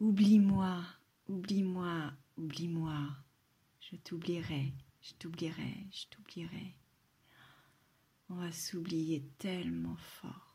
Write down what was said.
Oublie-moi, oublie-moi, oublie-moi. Je t'oublierai, je t'oublierai, je t'oublierai. On va s'oublier tellement fort.